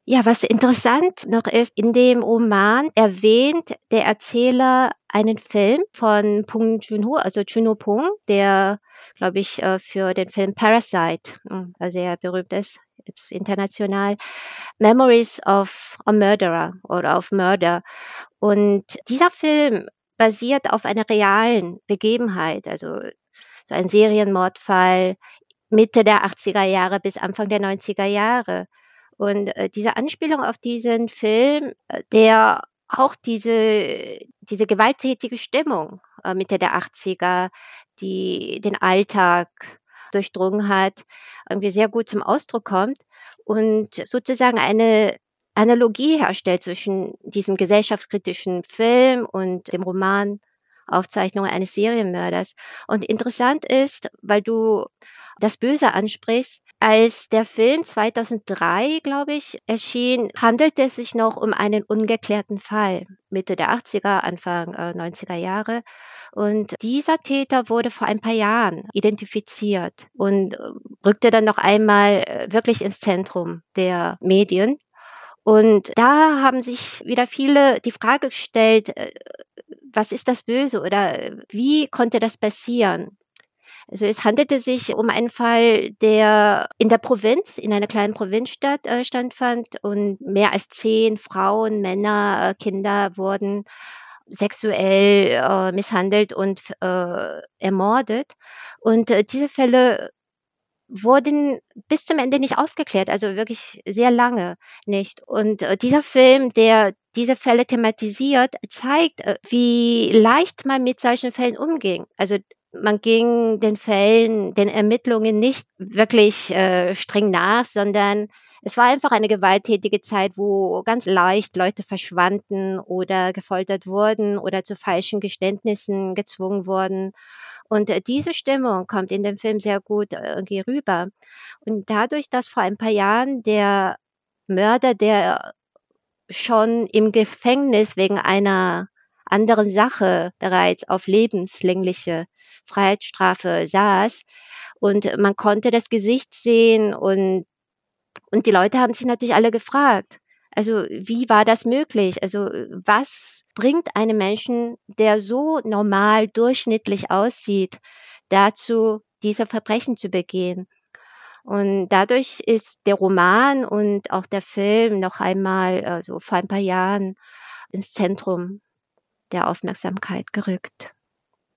Speaker 2: Ja, was interessant noch ist, in dem Roman erwähnt der Erzähler einen Film von Pung Junho, also Juno Pung, der, glaube ich, äh, für den Film Parasite hm, sehr berühmt ist, jetzt international, Memories of a Murderer oder of Murder. Und dieser Film basiert auf einer realen Begebenheit, also so ein Serienmordfall Mitte der 80er Jahre bis Anfang der 90er Jahre. Und äh, diese Anspielung auf diesen Film, äh, der auch diese, diese gewalttätige Stimmung äh, Mitte der 80er, die den Alltag durchdrungen hat, irgendwie sehr gut zum Ausdruck kommt und sozusagen eine Analogie herstellt zwischen diesem gesellschaftskritischen Film und dem Roman Aufzeichnungen eines Serienmörders. Und interessant ist, weil du das Böse ansprichst. Als der Film 2003, glaube ich, erschien, handelte es sich noch um einen ungeklärten Fall, Mitte der 80er, Anfang äh, 90er Jahre. Und dieser Täter wurde vor ein paar Jahren identifiziert und äh, rückte dann noch einmal äh, wirklich ins Zentrum der Medien. Und da haben sich wieder viele die Frage gestellt, äh, was ist das Böse oder wie konnte das passieren? Also es handelte sich um einen Fall, der in der Provinz, in einer kleinen Provinzstadt äh, stattfand und mehr als zehn Frauen, Männer, äh, Kinder wurden sexuell äh, misshandelt und äh, ermordet. Und äh, diese Fälle wurden bis zum Ende nicht aufgeklärt, also wirklich sehr lange nicht. Und äh, dieser Film, der diese Fälle thematisiert, zeigt, äh, wie leicht man mit solchen Fällen umging. Also man ging den Fällen, den Ermittlungen nicht wirklich äh, streng nach, sondern es war einfach eine gewalttätige Zeit, wo ganz leicht Leute verschwanden oder gefoltert wurden oder zu falschen Geständnissen gezwungen wurden. Und äh, diese Stimmung kommt in dem Film sehr gut äh, irgendwie rüber. Und dadurch, dass vor ein paar Jahren der Mörder, der schon im Gefängnis wegen einer anderen Sache bereits auf lebenslängliche Freiheitsstrafe saß. Und man konnte das Gesicht sehen und, und die Leute haben sich natürlich alle gefragt, also wie war das möglich? Also was bringt einen Menschen, der so normal, durchschnittlich aussieht, dazu, diese Verbrechen zu begehen? Und dadurch ist der Roman und auch der Film noch einmal, also vor ein paar Jahren, ins Zentrum der Aufmerksamkeit gerückt.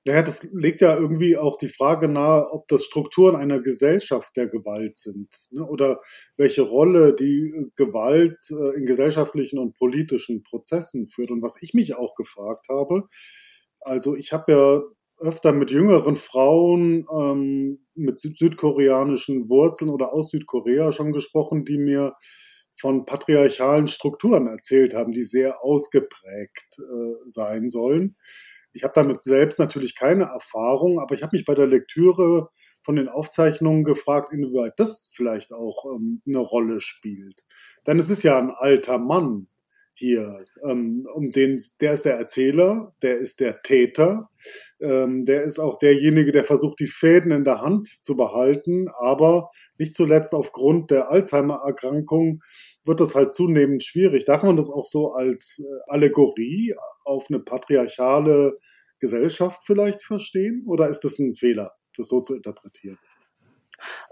Speaker 3: Naja, das legt ja irgendwie auch die Frage nahe, ob das Strukturen einer Gesellschaft der Gewalt sind ne? oder welche Rolle die äh, Gewalt äh, in gesellschaftlichen und politischen Prozessen führt. Und was ich mich auch gefragt habe, Also ich habe ja öfter mit jüngeren Frauen ähm, mit südkoreanischen Wurzeln oder aus Südkorea schon gesprochen, die mir von patriarchalen Strukturen erzählt haben, die sehr ausgeprägt äh, sein sollen. Ich habe damit selbst natürlich keine Erfahrung, aber ich habe mich bei der Lektüre von den Aufzeichnungen gefragt, inwieweit das vielleicht auch ähm, eine Rolle spielt. Denn es ist ja ein alter Mann, hier, ähm, um den, der ist der Erzähler, der ist der Täter, ähm, der ist auch derjenige, der versucht, die Fäden in der Hand zu behalten, aber nicht zuletzt aufgrund der Alzheimer-Erkrankung wird das halt zunehmend schwierig. Darf man das auch so als äh, Allegorie auf eine patriarchale Gesellschaft vielleicht verstehen? Oder ist das ein Fehler, das so zu interpretieren?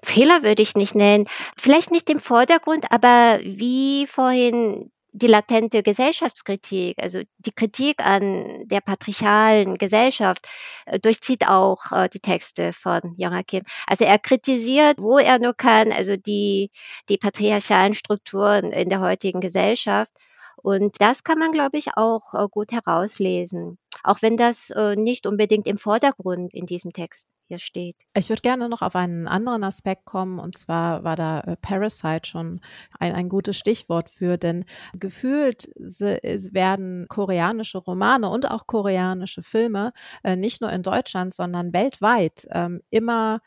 Speaker 2: Fehler würde ich nicht nennen. Vielleicht nicht im Vordergrund, aber wie vorhin die latente Gesellschaftskritik, also die Kritik an der patriarchalen Gesellschaft, äh, durchzieht auch äh, die Texte von Joachim. Also er kritisiert, wo er nur kann, also die, die patriarchalen Strukturen in der heutigen Gesellschaft. Und das kann man, glaube ich, auch äh, gut herauslesen, auch wenn das äh, nicht unbedingt im Vordergrund in diesem Text hier steht.
Speaker 1: Ich würde gerne noch auf einen anderen Aspekt kommen, und zwar war da äh, Parasite schon ein, ein gutes Stichwort für, denn gefühlt werden koreanische Romane und auch koreanische Filme nicht nur in Deutschland, sondern weltweit ähm, immer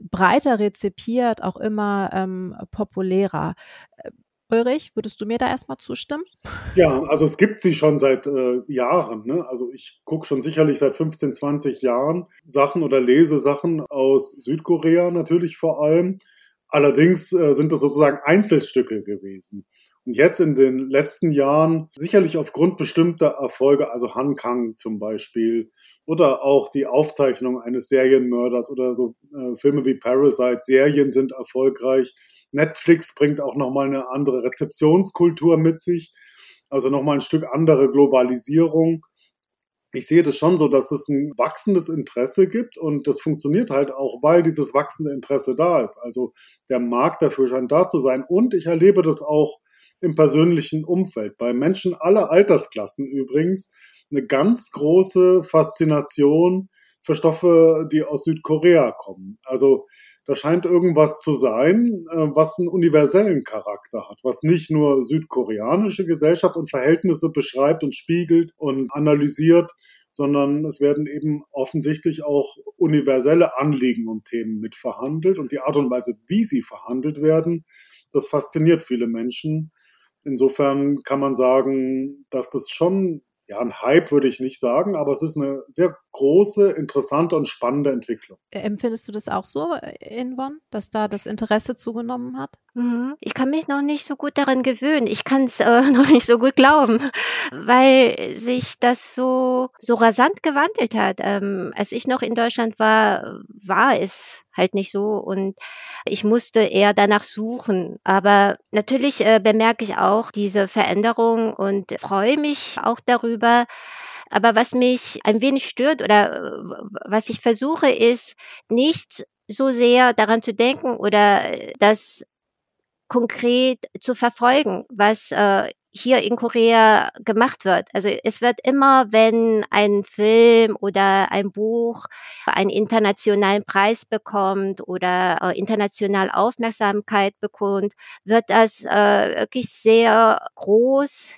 Speaker 1: breiter rezipiert, auch immer ähm, populärer. Ulrich, würdest du mir da erstmal zustimmen?
Speaker 3: Ja, also es gibt sie schon seit äh, Jahren. Ne? Also ich gucke schon sicherlich seit 15, 20 Jahren Sachen oder lese Sachen aus Südkorea natürlich vor allem. Allerdings äh, sind das sozusagen Einzelstücke gewesen. Und jetzt in den letzten Jahren, sicherlich aufgrund bestimmter Erfolge, also Han Kang zum Beispiel, oder auch die Aufzeichnung eines Serienmörders oder so äh, Filme wie Parasite, Serien sind erfolgreich. Netflix bringt auch nochmal eine andere Rezeptionskultur mit sich, also nochmal ein Stück andere Globalisierung. Ich sehe das schon so, dass es ein wachsendes Interesse gibt und das funktioniert halt auch, weil dieses wachsende Interesse da ist. Also der Markt dafür scheint da zu sein und ich erlebe das auch im persönlichen Umfeld. Bei Menschen aller Altersklassen übrigens eine ganz große Faszination für Stoffe, die aus Südkorea kommen. Also da scheint irgendwas zu sein, äh, was einen universellen Charakter hat, was nicht nur südkoreanische Gesellschaft und Verhältnisse beschreibt und spiegelt und analysiert, sondern es werden eben offensichtlich auch universelle Anliegen und Themen mitverhandelt und die Art und Weise, wie sie verhandelt werden, das fasziniert viele Menschen. Insofern kann man sagen, dass das schon ja, ein Hype würde ich nicht sagen, aber es ist eine sehr große, interessante und spannende Entwicklung.
Speaker 1: Empfindest du das auch so, Inwon, dass da das Interesse zugenommen hat?
Speaker 2: Mhm. Ich kann mich noch nicht so gut daran gewöhnen. Ich kann es äh, [laughs] noch nicht so gut glauben, weil sich das so, so rasant gewandelt hat. Ähm, als ich noch in Deutschland war, war es halt nicht so und ich musste eher danach suchen. Aber natürlich äh, bemerke ich auch diese Veränderung und freue mich auch darüber. Aber was mich ein wenig stört oder äh, was ich versuche, ist nicht so sehr daran zu denken oder das konkret zu verfolgen, was äh, hier in Korea gemacht wird. Also es wird immer, wenn ein Film oder ein Buch einen internationalen Preis bekommt oder äh, international Aufmerksamkeit bekommt, wird das äh, wirklich sehr groß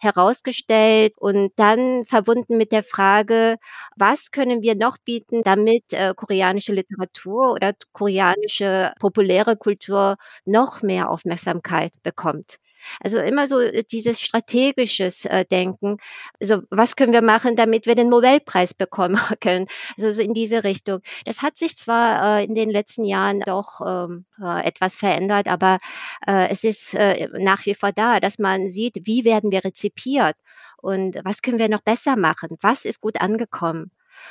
Speaker 2: herausgestellt und dann verbunden mit der Frage, was können wir noch bieten, damit äh, koreanische Literatur oder koreanische populäre Kultur noch mehr Aufmerksamkeit bekommt. Also immer so äh, dieses strategisches äh, Denken. Also was können wir machen, damit wir den Nobelpreis bekommen [laughs] können? Also so in diese Richtung. Das hat sich zwar äh, in den letzten Jahren doch ähm, äh, etwas verändert, aber äh, es ist äh, nach wie vor da, dass man sieht, wie werden wir rezipiert und was können wir noch besser machen? Was ist gut angekommen?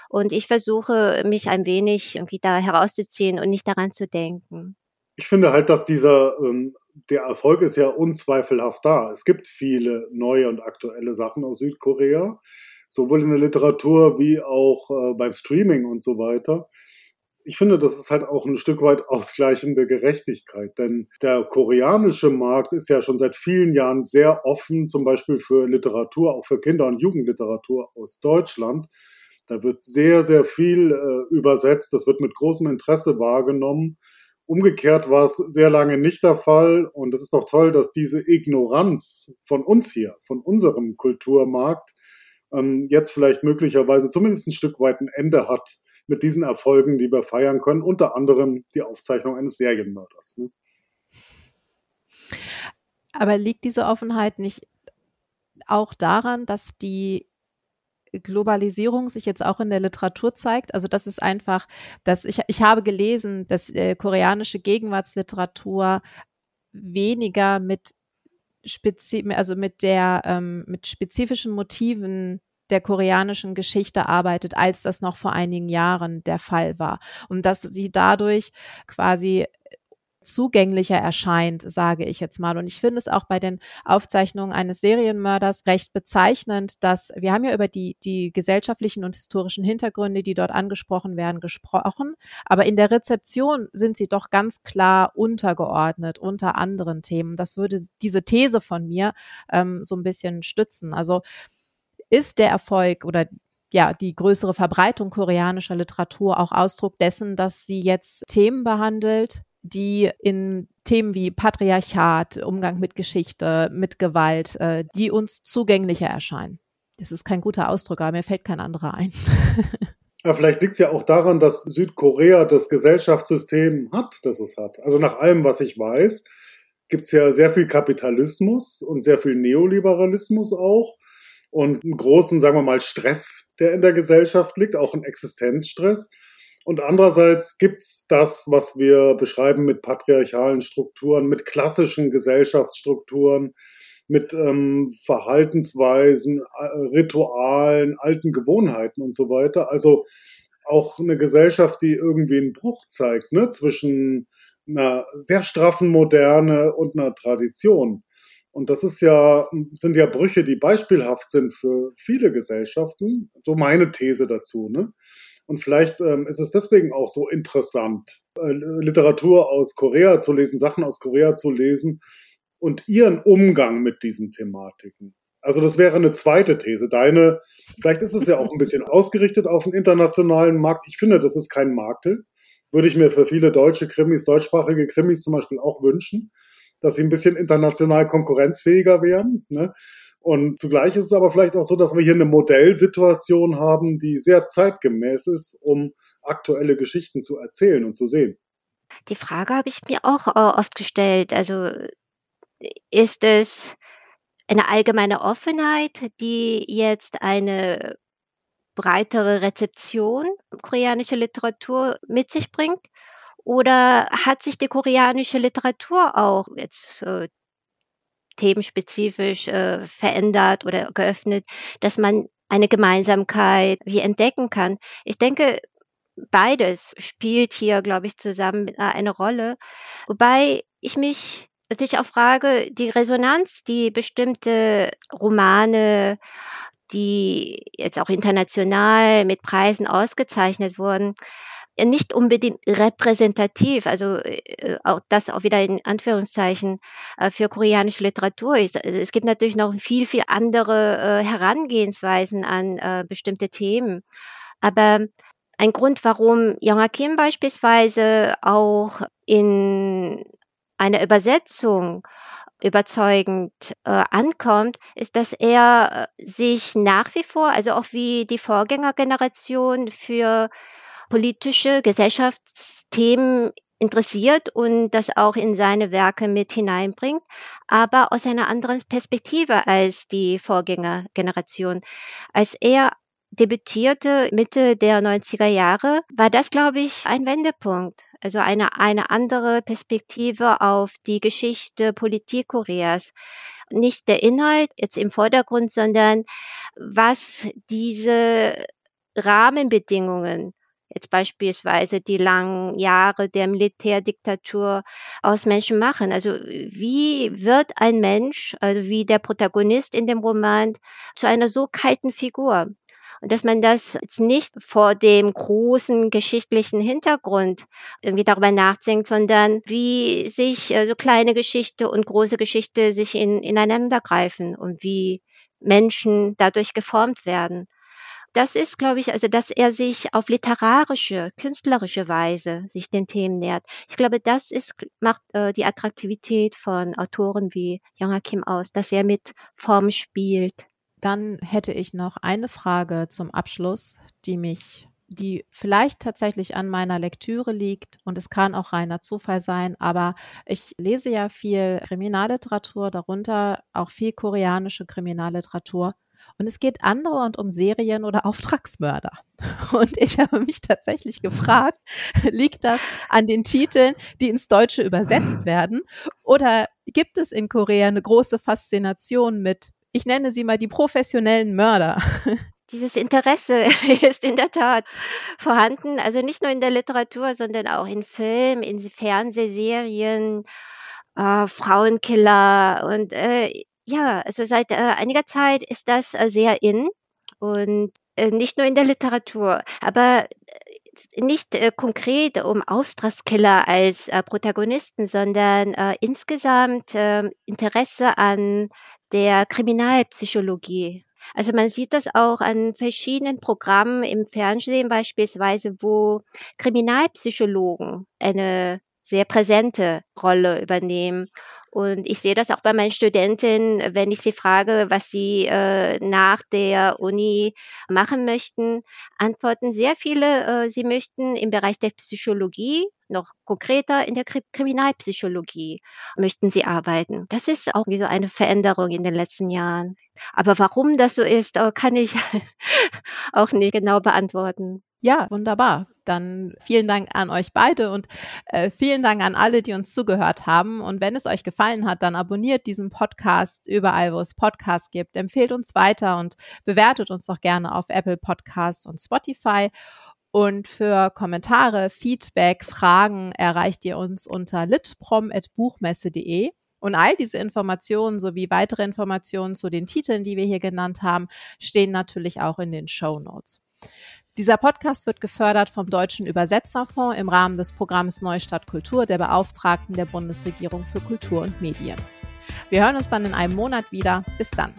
Speaker 2: Und ich versuche, mich ein wenig irgendwie da herauszuziehen und nicht daran zu denken.
Speaker 3: Ich finde halt, dass dieser ähm, der Erfolg ist ja unzweifelhaft da. Es gibt viele neue und aktuelle Sachen aus Südkorea, sowohl in der Literatur wie auch äh, beim Streaming und so weiter. Ich finde, das ist halt auch ein Stück weit [laughs] ausgleichende Gerechtigkeit, denn der koreanische Markt ist ja schon seit vielen Jahren sehr offen, zum Beispiel für Literatur, auch für Kinder- und Jugendliteratur aus Deutschland. Da wird sehr, sehr viel äh, übersetzt. Das wird mit großem Interesse wahrgenommen. Umgekehrt war es sehr lange nicht der Fall. Und es ist doch toll, dass diese Ignoranz von uns hier, von unserem Kulturmarkt, ähm, jetzt vielleicht möglicherweise zumindest ein Stück weit ein Ende hat mit diesen Erfolgen, die wir feiern können. Unter anderem die Aufzeichnung eines Serienmörders. Ne?
Speaker 1: Aber liegt diese Offenheit nicht auch daran, dass die Globalisierung sich jetzt auch in der Literatur zeigt. Also das ist einfach, dass ich, ich habe gelesen, dass äh, koreanische Gegenwartsliteratur weniger mit spezi also mit der ähm, mit spezifischen Motiven der koreanischen Geschichte arbeitet, als das noch vor einigen Jahren der Fall war. Und dass sie dadurch quasi zugänglicher erscheint, sage ich jetzt mal. Und ich finde es auch bei den Aufzeichnungen eines Serienmörders recht bezeichnend, dass wir haben ja über die, die gesellschaftlichen und historischen Hintergründe, die dort angesprochen werden, gesprochen. Aber in der Rezeption sind sie doch ganz klar untergeordnet unter anderen Themen. Das würde diese These von mir ähm, so ein bisschen stützen. Also ist der Erfolg oder ja, die größere Verbreitung koreanischer Literatur auch Ausdruck dessen, dass sie jetzt Themen behandelt, die in Themen wie Patriarchat, Umgang mit Geschichte, mit Gewalt, äh, die uns zugänglicher erscheinen. Das ist kein guter Ausdruck, aber mir fällt kein anderer ein. [laughs]
Speaker 3: Ja, vielleicht liegt es ja auch daran, dass Südkorea das Gesellschaftssystem hat, das es hat. Also nach allem, was ich weiß, gibt es ja sehr viel Kapitalismus und sehr viel Neoliberalismus auch und einen großen, sagen wir mal, Stress, der in der Gesellschaft liegt, auch ein Existenzstress. Und andererseits gibt's das, was wir beschreiben mit patriarchalen Strukturen, mit klassischen Gesellschaftsstrukturen, mit ähm, Verhaltensweisen, äh, Ritualen, alten Gewohnheiten und so weiter. Also auch eine Gesellschaft, die irgendwie einen Bruch zeigt ne, zwischen einer sehr straffen Moderne und einer Tradition. Und das ist ja, sind ja Brüche, die beispielhaft sind für viele Gesellschaften. So meine These dazu. Ne? Und vielleicht ähm, ist es deswegen auch so interessant, äh, Literatur aus Korea zu lesen, Sachen aus Korea zu lesen und ihren Umgang mit diesen Thematiken. Also das wäre eine zweite These. Deine, vielleicht ist es ja auch ein bisschen [laughs] ausgerichtet auf den internationalen Markt. Ich finde, das ist kein Makel. Würde ich mir für viele deutsche Krimis, deutschsprachige Krimis zum Beispiel auch wünschen, dass sie ein bisschen international konkurrenzfähiger wären. Ne? Und zugleich ist es aber vielleicht auch so, dass wir hier eine Modellsituation haben, die sehr zeitgemäß ist, um aktuelle Geschichten zu erzählen und zu sehen.
Speaker 2: Die Frage habe ich mir auch äh, oft gestellt. Also ist es eine allgemeine Offenheit, die jetzt eine breitere Rezeption koreanischer Literatur mit sich bringt? Oder hat sich die koreanische Literatur auch jetzt äh, themenspezifisch äh, verändert oder geöffnet, dass man eine Gemeinsamkeit wie entdecken kann. Ich denke, beides spielt hier, glaube ich, zusammen äh, eine Rolle. Wobei ich mich natürlich auch frage, die Resonanz, die bestimmte Romane, die jetzt auch international mit Preisen ausgezeichnet wurden, nicht unbedingt repräsentativ, also äh, auch das auch wieder in Anführungszeichen äh, für koreanische Literatur ist. Also es gibt natürlich noch viel, viel andere äh, Herangehensweisen an bestimmte Themen. Aber ein Grund, warum Young Kim beispielsweise auch in einer Übersetzung überzeugend äh, ankommt, ist, dass er sich nach wie vor, also auch wie die Vorgängergeneration für politische Gesellschaftsthemen interessiert und das auch in seine Werke mit hineinbringt, aber aus einer anderen Perspektive als die Vorgängergeneration. Als er debütierte Mitte der 90er Jahre, war das, glaube ich, ein Wendepunkt. Also eine, eine andere Perspektive auf die Geschichte Politik Koreas. Nicht der Inhalt jetzt im Vordergrund, sondern was diese Rahmenbedingungen jetzt beispielsweise die langen Jahre der Militärdiktatur aus Menschen machen. Also wie wird ein Mensch, also wie der Protagonist in dem Roman, zu einer so kalten Figur? Und dass man das jetzt nicht vor dem großen geschichtlichen Hintergrund irgendwie darüber nachdenkt, sondern wie sich äh, so kleine Geschichte und große Geschichte sich in, ineinander greifen und wie Menschen dadurch geformt werden das ist, glaube ich, also dass er sich auf literarische, künstlerische Weise sich den Themen nähert. Ich glaube, das ist, macht äh, die Attraktivität von Autoren wie Young Kim aus, dass er mit Form spielt.
Speaker 1: Dann hätte ich noch eine Frage zum Abschluss, die mich die vielleicht tatsächlich an meiner Lektüre liegt und es kann auch reiner Zufall sein, aber ich lese ja viel Kriminalliteratur, darunter auch viel koreanische Kriminalliteratur. Und es geht andauernd um Serien oder Auftragsmörder. [laughs] Und ich habe mich tatsächlich gefragt, [laughs] liegt das an den Titeln, die ins Deutsche übersetzt werden? Oder gibt es in Korea eine große Faszination mit, ich nenne sie mal die professionellen Mörder? [laughs]
Speaker 2: dieses Interesse ist in der Tat vorhanden. Also nicht nur in der Literatur, sondern auch in Film, in Fernsehserien, äh, Frauenkiller und äh, ja, also seit äh, einiger Zeit ist das äh, sehr in und äh, nicht nur in der Literatur, aber äh, nicht äh, konkret um Austraskiller als äh, Protagonisten, sondern äh, insgesamt äh, Interesse an der Kriminalpsychologie also man sieht das auch an verschiedenen Programmen im Fernsehen beispielsweise, wo Kriminalpsychologen eine sehr präsente Rolle übernehmen. Und ich sehe das auch bei meinen Studentinnen, wenn ich sie frage, was sie äh, nach der Uni machen möchten, antworten sehr viele, äh, sie möchten im Bereich der Psychologie, noch konkreter in der Kriminalpsychologie möchten sie arbeiten. Das ist auch wie so eine Veränderung in den letzten Jahren. Aber warum das so ist, äh, kann ich [laughs] auch nicht genau beantworten.
Speaker 1: Ja, wunderbar. Dann vielen Dank an euch beide und äh, vielen Dank an alle, die uns zugehört haben. Und wenn es euch gefallen hat, dann abonniert diesen Podcast überall, wo es Podcasts gibt. Empfehlt uns weiter und bewertet uns auch gerne auf Apple Podcasts und Spotify. Und für Kommentare, Feedback, Fragen erreicht ihr uns unter litprom.buchmesse.de. Und all diese Informationen sowie weitere Informationen zu den Titeln, die wir hier genannt haben, stehen natürlich auch in den Show Notes. Dieser Podcast wird gefördert vom Deutschen Übersetzerfonds im Rahmen des Programms Neustadt Kultur der Beauftragten der Bundesregierung für Kultur und Medien. Wir hören uns dann in einem Monat wieder. Bis dann.